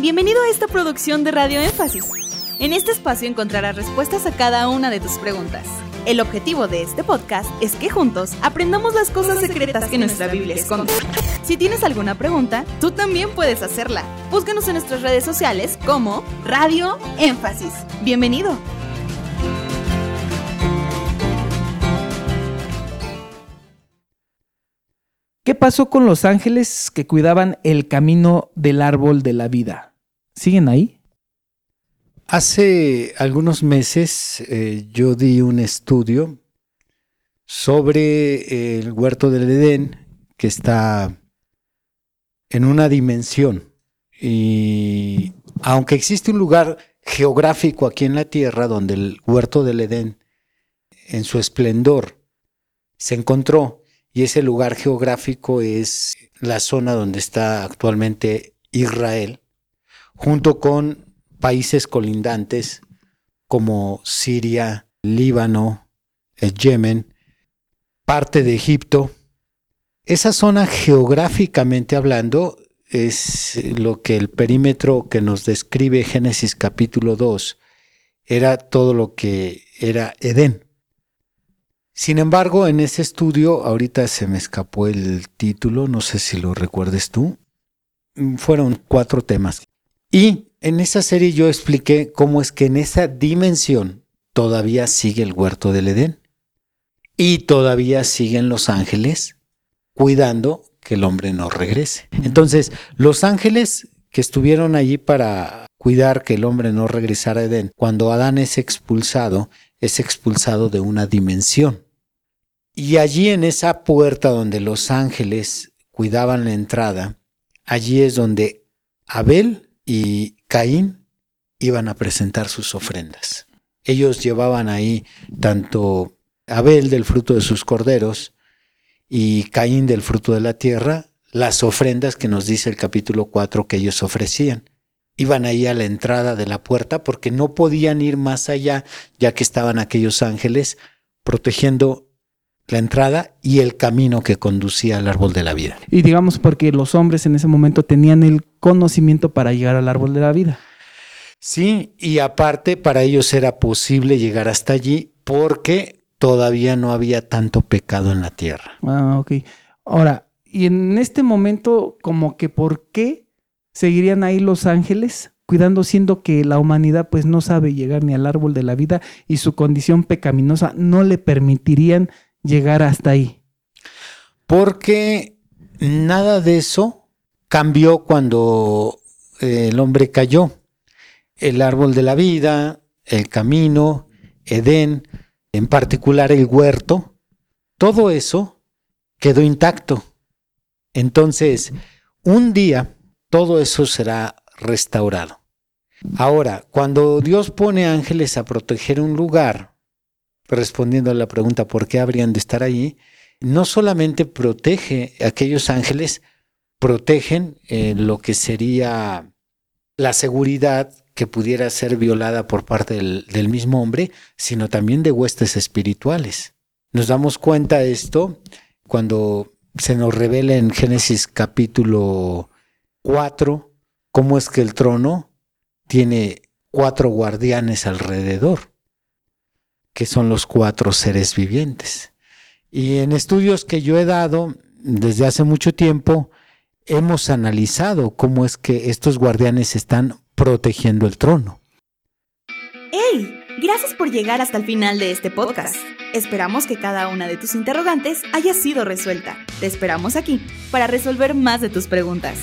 Bienvenido a esta producción de Radio Énfasis. En este espacio encontrarás respuestas a cada una de tus preguntas. El objetivo de este podcast es que juntos aprendamos las cosas secretas que nuestra Biblia esconde. Si tienes alguna pregunta, tú también puedes hacerla. Búscanos en nuestras redes sociales como Radio Énfasis. Bienvenido. ¿Qué pasó con los ángeles que cuidaban el camino del árbol de la vida? ¿Siguen ahí? Hace algunos meses eh, yo di un estudio sobre el huerto del Edén que está en una dimensión. Y aunque existe un lugar geográfico aquí en la Tierra donde el huerto del Edén en su esplendor se encontró, y ese lugar geográfico es la zona donde está actualmente Israel, junto con países colindantes como Siria, Líbano, Yemen, parte de Egipto. Esa zona geográficamente hablando es lo que el perímetro que nos describe Génesis capítulo 2 era todo lo que era Edén. Sin embargo, en ese estudio, ahorita se me escapó el título, no sé si lo recuerdes tú, fueron cuatro temas. Y en esa serie yo expliqué cómo es que en esa dimensión todavía sigue el huerto del Edén y todavía siguen los ángeles cuidando que el hombre no regrese. Entonces, los ángeles que estuvieron allí para cuidar que el hombre no regresara a Edén, cuando Adán es expulsado, es expulsado de una dimensión. Y allí en esa puerta donde los ángeles cuidaban la entrada, allí es donde Abel y Caín iban a presentar sus ofrendas. Ellos llevaban ahí tanto Abel del fruto de sus corderos y Caín del fruto de la tierra, las ofrendas que nos dice el capítulo 4 que ellos ofrecían. Iban ahí a la entrada de la puerta porque no podían ir más allá, ya que estaban aquellos ángeles protegiendo la entrada y el camino que conducía al árbol de la vida. Y digamos porque los hombres en ese momento tenían el conocimiento para llegar al árbol de la vida. Sí, y aparte para ellos era posible llegar hasta allí porque todavía no había tanto pecado en la tierra. Ah, ok. Ahora, y en este momento, como que ¿por qué seguirían ahí los ángeles? cuidando siendo que la humanidad pues no sabe llegar ni al árbol de la vida y su condición pecaminosa no le permitirían llegar hasta ahí? Porque nada de eso cambió cuando eh, el hombre cayó. El árbol de la vida, el camino, Edén, en particular el huerto, todo eso quedó intacto. Entonces, un día todo eso será restaurado. Ahora, cuando Dios pone ángeles a proteger un lugar, respondiendo a la pregunta por qué habrían de estar allí, no solamente protege a aquellos ángeles, protegen eh, lo que sería la seguridad que pudiera ser violada por parte del, del, mismo hombre, sino también de huestes espirituales. Nos damos cuenta de esto cuando se nos revela en Génesis capítulo 4 cómo es que el trono tiene cuatro guardianes alrededor que son los cuatro seres vivientes. Y en estudios que yo he dado desde hace mucho tiempo, hemos analizado cómo es que estos guardianes están protegiendo el trono. ¡Hey! Gracias por llegar hasta el final de este podcast. Esperamos que cada una de tus interrogantes haya sido resuelta. Te esperamos aquí para resolver más de tus preguntas.